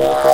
Wow.